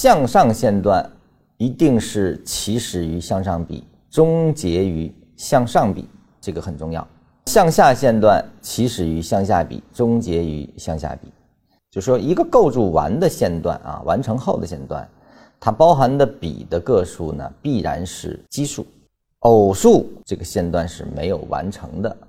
向上线段一定是起始于向上比，终结于向上比，这个很重要。向下线段起始于向下比，终结于向下比。就说一个构筑完的线段啊，完成后的线段，它包含的比的个数呢，必然是奇数，偶数这个线段是没有完成的。